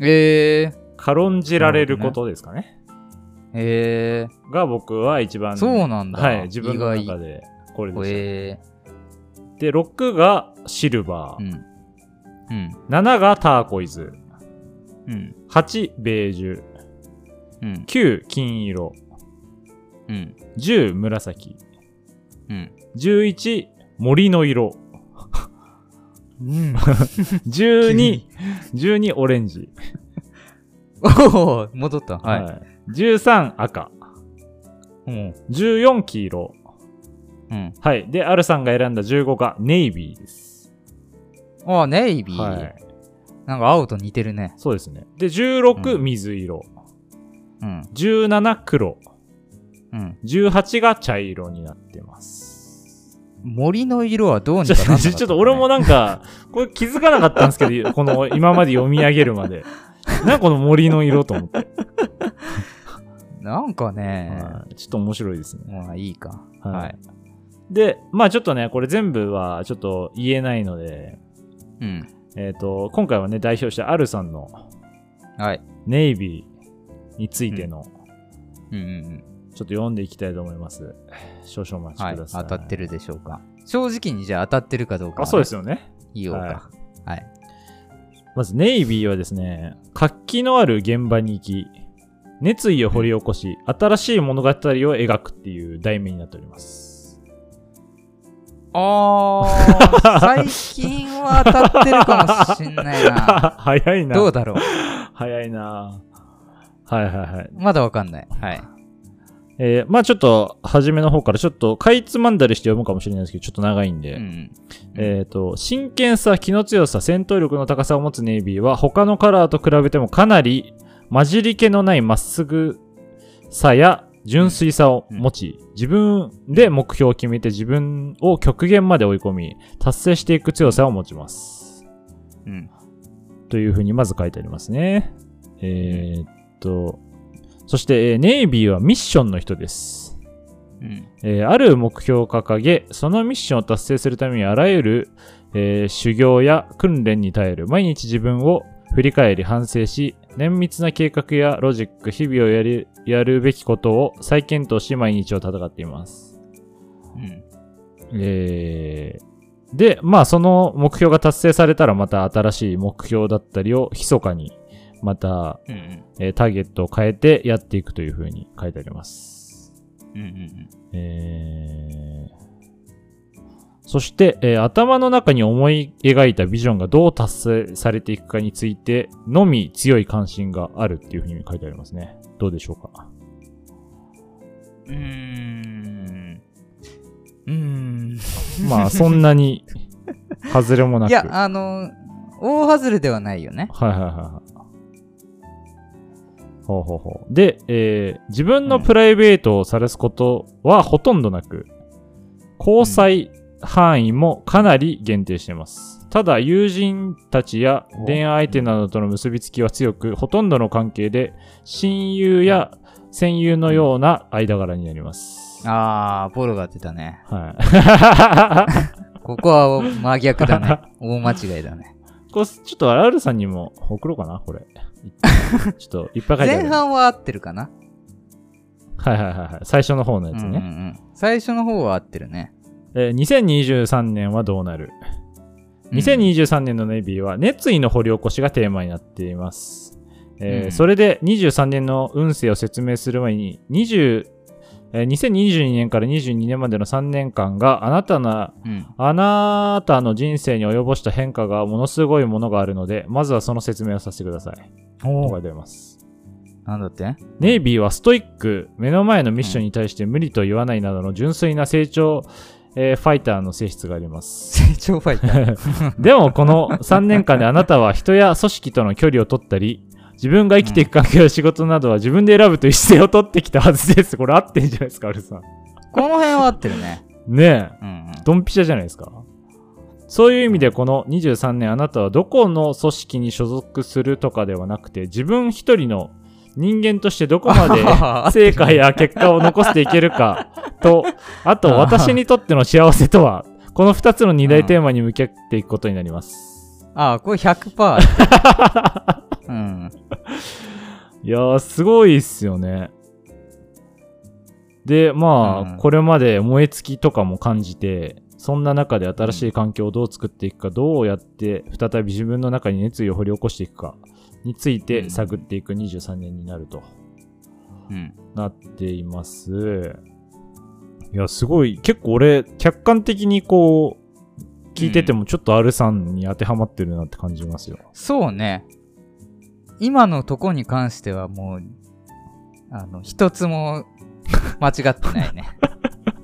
えー、軽んじられることですかね。えが僕は一番。ー、そうなんだ。はい、自分の中でこれでした。えで、6がシルバー、うー。ん。うん。7がターコイズ。うん。8、ベージュ。うん。9、金色。うん。10、紫。うん。11、森の色。うん。12、12、オレンジ。おお戻った。はい。い。13、赤。うん。14、黄色。うん。はい。で、アルさんが選んだ15がネイビーです。あ、ネイビー。はい。なんか青と似てるね。そうですね。で、16、うん水色。うん。17、黒。うん。18が茶色になってます。森の色はどうにかなねちょっと俺もなんか、これ気づかなかったんですけど、この今まで読み上げるまで。なんかこの森の色と思って。なんかね、はいちょっと面白いですね。まあいいか。はいはい。で、まあちょっとね、これ全部はちょっと言えないので、うん。えっ、と、今回はね、代表してアルさんのはい。ネイビーについてのうんうんうん。ちょっと読んでいきたいと思います。少々お待ちはい。ください。当たってるでしょうか。正直にじゃあ当たってるかどうか。あ、そうです。よね。言おうか。ははい。まず、ネイビーはですね、活気のある現場に行き、熱意を掘り起こし、新しい物語を描くっていう題名になっております。あー、最近は当たってるかもしんないな。早いな。どうだろう。早いな。はいはいはい。まだわかんない。はい。えーまあちょっと、初めの方からちょっと、かいつまんだりして読むかもしれないですけど、ちょっと長いんで。うん。えっ、と、真剣さ、気の強さ、戦闘力の高さを持つネイビーは、他のカラーと比べてもかなり混じり気のないまっすぐさや純粋さを持ち、自分で目標を決めて自分を極限まで追い込み、達成していく強さを持ちます。うん。というふうにまず書いてありますね。えーっと、そして、えーネイビーはミッションの人です。うん。えーある目標を掲げ、そのミッションを達成するためにあらゆる、えー修行や訓練に耐える。毎日自分を振り返り反省し、綿密な計画やロジック、日々をやり、やるべきことを再検討し毎日を戦っています。うん。えーで、まあその目標が達成されたらまた新しい目標だったりを密かにまた、うんうん。えーターゲットを変えてやっていくというふうに書いてあります。うんうんえーそして、えー頭の中に思い描いたビジョンがどう達成されていくかについてのみ強い関心があるっていうふうに書いてありますね。どうでしょうか？うん。うーん。うーん。まあ、そんなに、外れもなく。いや、あの、大外れではないよね。はいはいはいはい。ほうほうほう。で、えー自分のプライベートを晒すことはほとんどなく、交際範囲もかなり限定しています。ただ、友人たちや恋愛相手などとの結びつきは強く、ほとんどの関係で親友や戦友のような間柄になります。あー、ポロが出たね。はい。ここは真逆だね。大間違いだね。こうちょっと R さんにも送ろうかな、これ。ちょっといっぱい書いてある。前半は合ってるかな？はいはいはいはい。最初の方のやつね。うんうんうん。最初の方は合ってるね。えー2023年はどうなる、うん2023年のネイビーは熱意の掘り起こしがテーマになっています。えーうんそれで23年の運勢を説明する前に、20えー2022年から22年までの3年間があなたのうん。あなたの人生に及ぼした変化がものすごいものがあるので、まずはその説明をさせてください。と書いてあります。なんだって？ネイビーはストイック、目の前のミッションに対して無理と言わないなどの純粋な成長、えーファイターの性質があります。成長ファイター。でもこの3年間であなたは人や組織との距離を取ったり、自分が生きていく環境や仕事などは自分で選ぶという姿勢を取ってきたはずです。これ合ってんじゃないですか、アルさん。この辺は合ってるね。ねえ。うんうん。ドンピシャじゃないですか。そういう意味でこの23年あなたはどこの組織に所属するとかではなくて自分一人の人間としてどこまで 成果や結果を残していけるかと、あと私にとっての幸せとは、この2つの二大テーマに向き合っていくことになります。ああ、これ100%合ってる。うん。いやー、すごいっすよね。で、まあ、うんこれまで燃え尽きとかも感じて、そんな中で新しい環境をどう作っていくか、どうやって再び自分の中に熱意を掘り起こしていくかについて探っていく23年になるとうん。なっています。いや、すごい、結構俺、客観的にこう、聞いててもちょっと R さんに当てはまってるなって感じますよ。そうね。今のとこに関してはもう、あの、一つも 間違ってないね。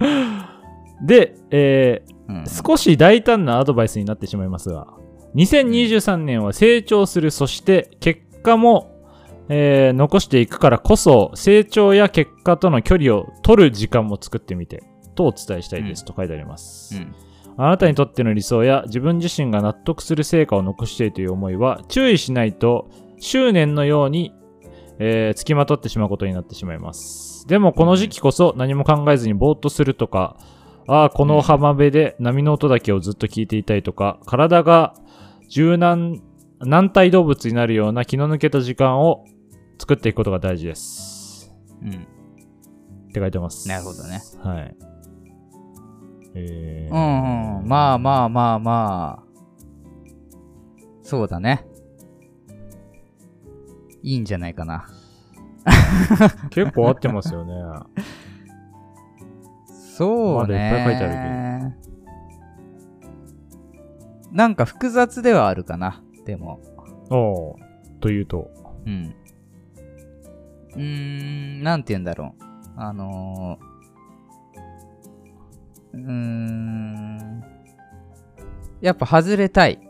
で、えーうん、少し大胆なアドバイスになってしまいますが、2023年は成長する、そして結果も、えー残していくからこそ、成長や結果との距離を取る時間も作ってみて、とお伝えしたいです、と書いてあります。うん。あなたにとっての理想や自分自身が納得する成果を残しているという思いは、注意しないと執念のように、えー、付きまとってしまうことになってしまいます。でもこの時期こそ何も考えずにぼーっとするとか、ああ、この浜辺で波の音だけをずっと聞いていたいとか、体が柔軟、軟体動物になるような気の抜けた時間を作っていくことが大事です。うん。って書いてます。なるほどね。はい。えー、うん、うん。まあまあまあまあ。そうだね。いいんじゃないかな。結構合ってますよね。そうね。まだいっぱい書いてあなんか複雑ではあるかな。でも。おうというと。うん。うーん、なんて言うんだろう。あのー、うーん。やっぱ外れたい。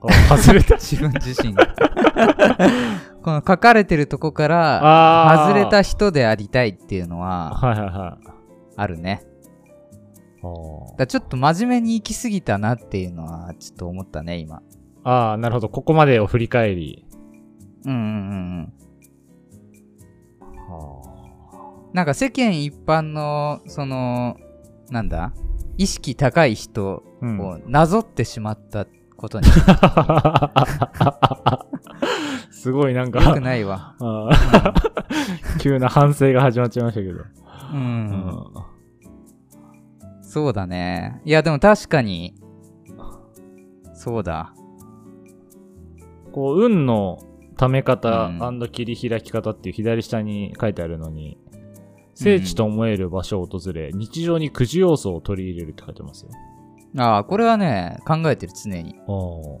あ外れた。自分自身が。この書かれてるとこから、外れた人でありたいっていうのは。あるね。だちょっと真面目に行き過ぎたなっていうのはちょっと思ったね、今。あー、なるほど。ここまでを振り返り。うんうんうんうん。はなんか世間一般の、その、なんだ？意識高い人をなぞってしまったことに すごいなんか、良くないわ。急な反省が始まっちゃいましたけど。う。うんんそうだね。いや、でも確かに、そうだ。こう、運のため方うん切り開き方っていう左下に書いてあるのに、聖地と思える場所を訪れ、日常にくじ要素を取り入れるって書いてますよ。ああ、これはね、考えてる、常に。お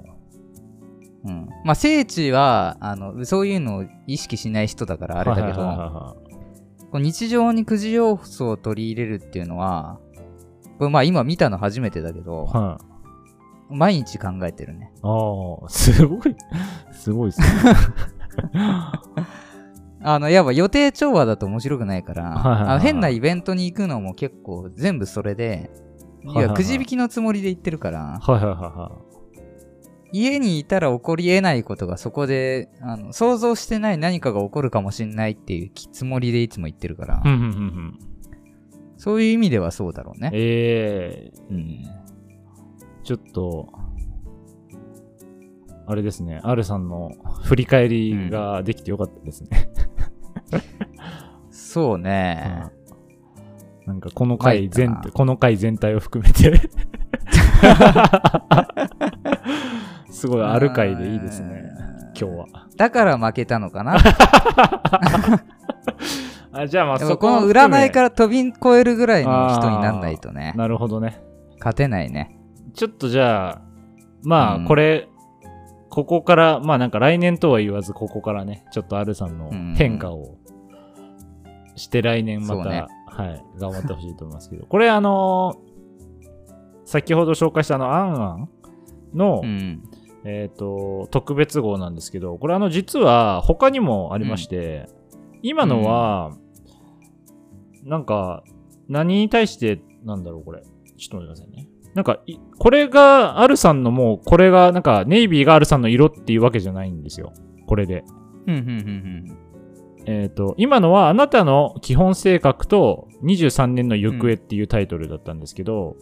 うん。まあ、聖地は、あの、そういうのを意識しない人だからあれだけど、日常にくじ要素を取り入れるっていうのは、これまあ今見たの初めてだけど、いはい。毎日考えてるね。ああ、すごい、すごいですね。あの、やっぱ予定調和だと面白くないから、はいはいはいあの変なイベントに行くのも結構全部それで、いや、くじ引きのつもりで行ってるから、はいはいはいは家にいたら起こり得ないことがそこで、あの想像してない何かが起こるかもしんないっていうつもりでいつも言ってるから、い。うんうんうんうん。そういう意味ではそうだろうね。ええうん。ちょっと、あれですね、R さんの振り返りができてよかったですね。そうね。なんかこの回全この回全体を含めて。すごいある回でいいですね今日は。だから負けたのかな。あじゃあまあそここの占いからら飛び越えるぐらいの人になんないとね、なるほどね。勝てないね。ちょっとじゃあまうん。あこれ、ここからまあなんか来年とは言わずここからねちょっと R さんの変化をして来年また、はい頑張ってほしいと思いますけどこれあのー先ほど紹介したあのアンアンの、うん。えっ、と、特別号なんですけど、これあの実は他にもありまして、今のは、なんか、何に対して、なんだろうこれ。ちょっと待ってくださいね。なんかい、これが、アルさんのもう、これが、なんか、ネイビーがアルさんの色っていうわけじゃないんですよ。これで。えっ、と、今のは、あなたの基本性格と23年の行方っていうタイトルだったんですけど、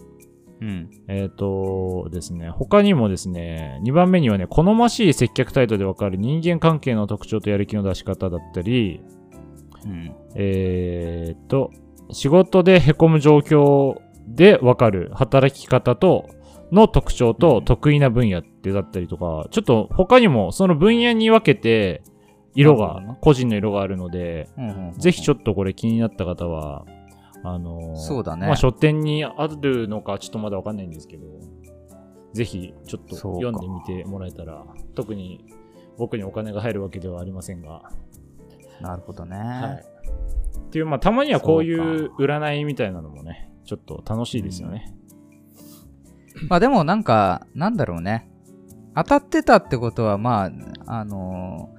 うん。えっ、とですね、他にもですね、2番目にはね、好ましい接客態度でわかる人間関係の特徴とやる気の出し方だったり、うん。えっ、と、仕事で凹む状況でわかる働き方と、の特徴と得意な分野ってだったりとか、ちょっと他にもその分野に分けて、色が個人の色があるので、うんうんうんぜひちょっとこれ気になった方は、あのーそうだねまあ書店にあるのかちょっとまだわかんないんですけど、ぜひちょっと読んでみてもらえたら、特に僕にお金が入るわけではありませんが、なるほどね。はい。っていう、まあたまにはこういう占いみたいなのもね、ちょっと楽しいですよね。まあでもなんか、なんだろうね。当たってたってことは、まあ、あのー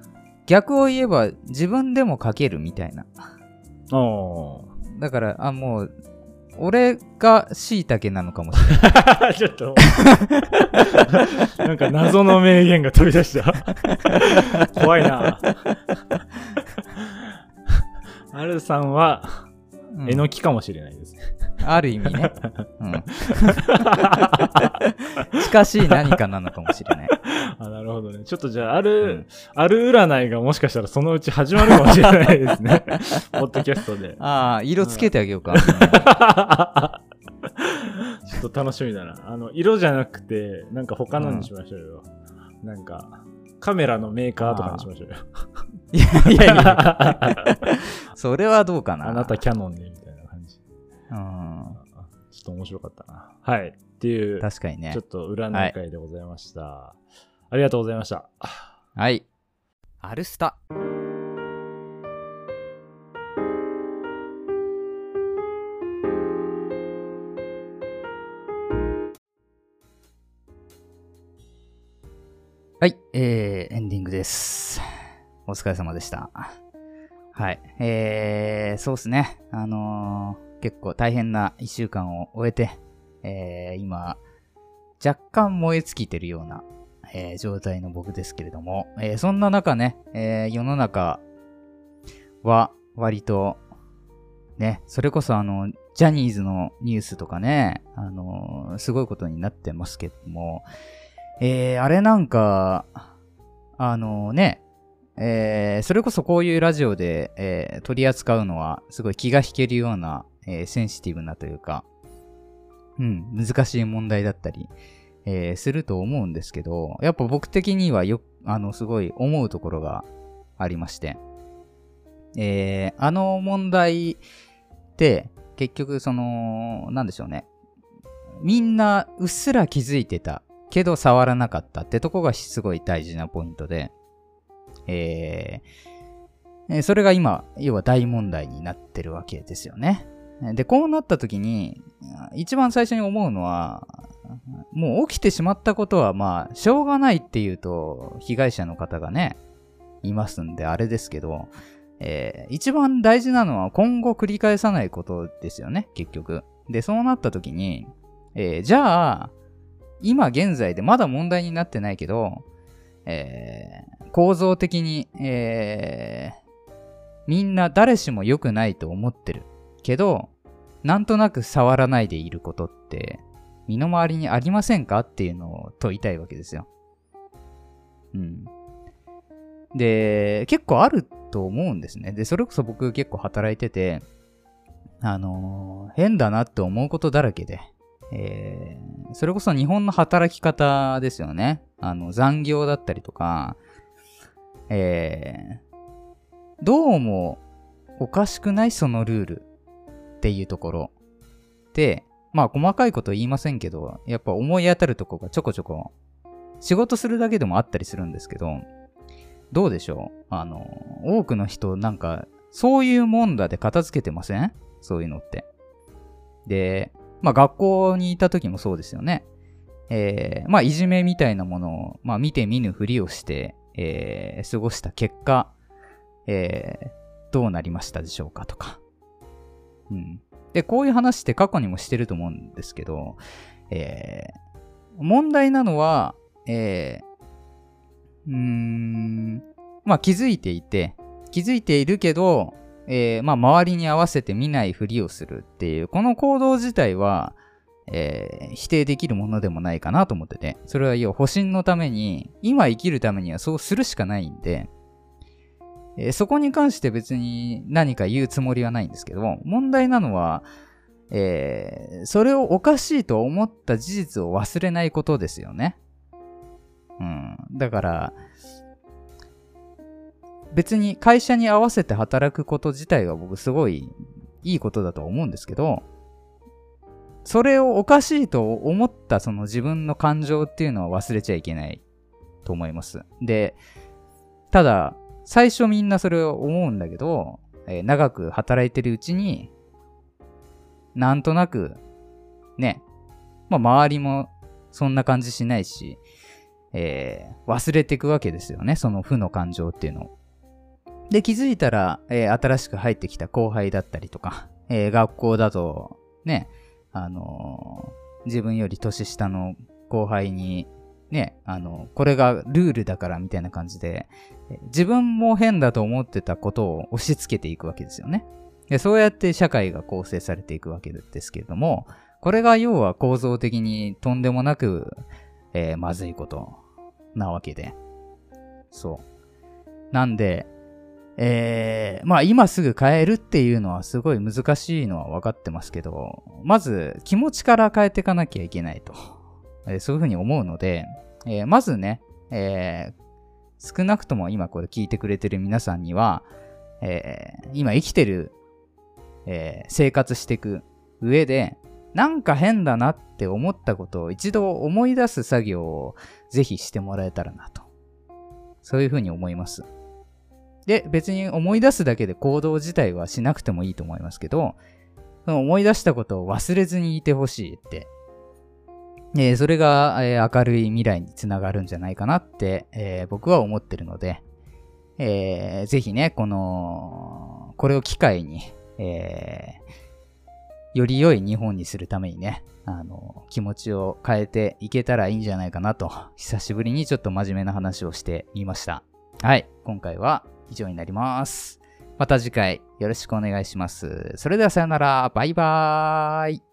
逆を言えば自分でも書けるみたいな。ああ。だから、あ、もう、俺が椎茸なのかもしれない。ちょっと。なんか謎の名言が飛び出した。怖いな。アルさんは、えのきかもしれないですね。ある意味ね。うん。近 しい何かなのかもしれない。あ、なるほどね。ちょっとじゃあ、ある、ある占いがもしかしたらそのうち始まるかもしれないですね。ポッドキャストで。ああ、色つけてあげようか。ちょっと楽しみだな。あの、色じゃなくて、なんか他のにしましょうよ。なんか、カメラのメーカーとかにしましょうよ。いやいやいや、それはどうかな。あなたキャノンで、みたいな感じ。うん。ちょっと面白かったな。はい。っていう、確かにねちょっ。と占い会でございました。ありがとうございました。はい。アルスタ。はい、えー、エンディングです。お疲れ様でした。はい、えー、そうですね。あのー、結構大変な一週間を終えて、えー、今、若干燃え尽きてるようなえー状態の僕ですけれども、えーそんな中ね、えー世の中は割と、ね、それこそあの、ジャニーズのニュースとかね、あのすごいことになってますけども、えーあれなんか、あのね、えーそれこそこういうラジオで、えー取り扱うのは、すごい気が引けるような、えーセンシティブなというか、うん、難しい問題だったり、えすると思うんですけど、やっぱ僕的にはよ、あの、すごい思うところがありまして、えあの問題って、結局その、なんでしょうね。みんなうっすら気づいてたけど触らなかったってとこがすごい大事なポイントで、えーそれが今、要は大問題になってるわけですよね。で、こうなった時に、一番最初に思うのは、もう起きてしまったことはまあ、しょうがないっていうと、被害者の方がね、いますんで、あれですけど、えー一番大事なのは今後繰り返さないことですよね、結局。で、そうなった時に、えーじゃあ、今現在でまだ問題になってないけど、えー構造的に、えーみんな誰しも良くないと思ってる。けど、なんとなく触らないでいることって、身の回りにありませんかっていうのを問いたいわけですよ。うん。で、結構あると思うんですね。で、それこそ僕結構働いてて、あのー変だなって思うことだらけで、えーそれこそ日本の働き方ですよね。あの、残業だったりとか、えーどうもおかしくないそのルールっていうところで、まあ細かいこと言いませんけど、やっぱ思い当たるとこがちょこちょこ仕事するだけでもあったりするんですけど、どうでしょう？あの、多くの人なんか、そういうもんだで片付けてません？そういうのって。で、まあ学校にいた時もそうですよね。えーまあいじめみたいなものを、まあ見て見ぬふりをして、えー過ごした結果、えーどうなりましたでしょうかとか。うん。で、こういう話って過去にもしてると思うんですけど、えー問題なのは、えーうーん、まあ気づいていて、気づいているけど、えーまあ周りに合わせて見ないふりをするっていう、この行動自体は、えー否定できるものでもないかなと思ってて、それは要は保身のために、今生きるためにはそうするしかないんで、えーそこに関して別に何か言うつもりはないんですけども、問題なのは、えーそれをおかしいと思った事実を忘れないことですよね。うん。だから、別に会社に合わせて働くこと自体は僕すごいいいことだと思うんですけど、それをおかしいと思ったその自分の感情っていうのは忘れちゃいけないと思います。で、ただ、最初みんなそれを思うんだけど、えー長く働いてるうちに、なんとなく、ね、まあ周りもそんな感じしないし、えー忘れていくわけですよね、その負の感情っていうのを。で、気づいたら、えー新しく入ってきた後輩だったりとか、えー学校だと、ね、あのー自分より年下の後輩に、ね、あのこれがルールだからみたいな感じで、自分も変だと思ってたことを押し付けていくわけですよね。でそうやって社会が構成されていくわけですけれども、これが要は構造的にとんでもなく、えーまずいことなわけで。そう。なんで、えー、まあ今すぐ変えるっていうのはすごい難しいのは分かってますけど、まず気持ちから変えていかなきゃいけないと。えーそういうふうに思うので、えーまずね、え少なくとも今これ聞いてくれてる皆さんには、え今生きてる、え生活していく上で、なんか変だなって思ったことを一度思い出す作業をぜひしてもらえたらなと。そういうふうに思います。で、別に思い出すだけで行動自体はしなくてもいいと思いますけど、その思い出したことを忘れずにいてほしいって。えーそれが、えー明るい未来につながるんじゃないかなって、えー僕は思ってるので、えーぜひね、この、これを機会に、えーより良い日本にするためにね、あの、気持ちを変えていけたらいいんじゃないかなと、久しぶりにちょっと真面目な話をしてみました。はい、今回は以上になります。また次回よろしくお願いします。それではさよなら、バイバーイ。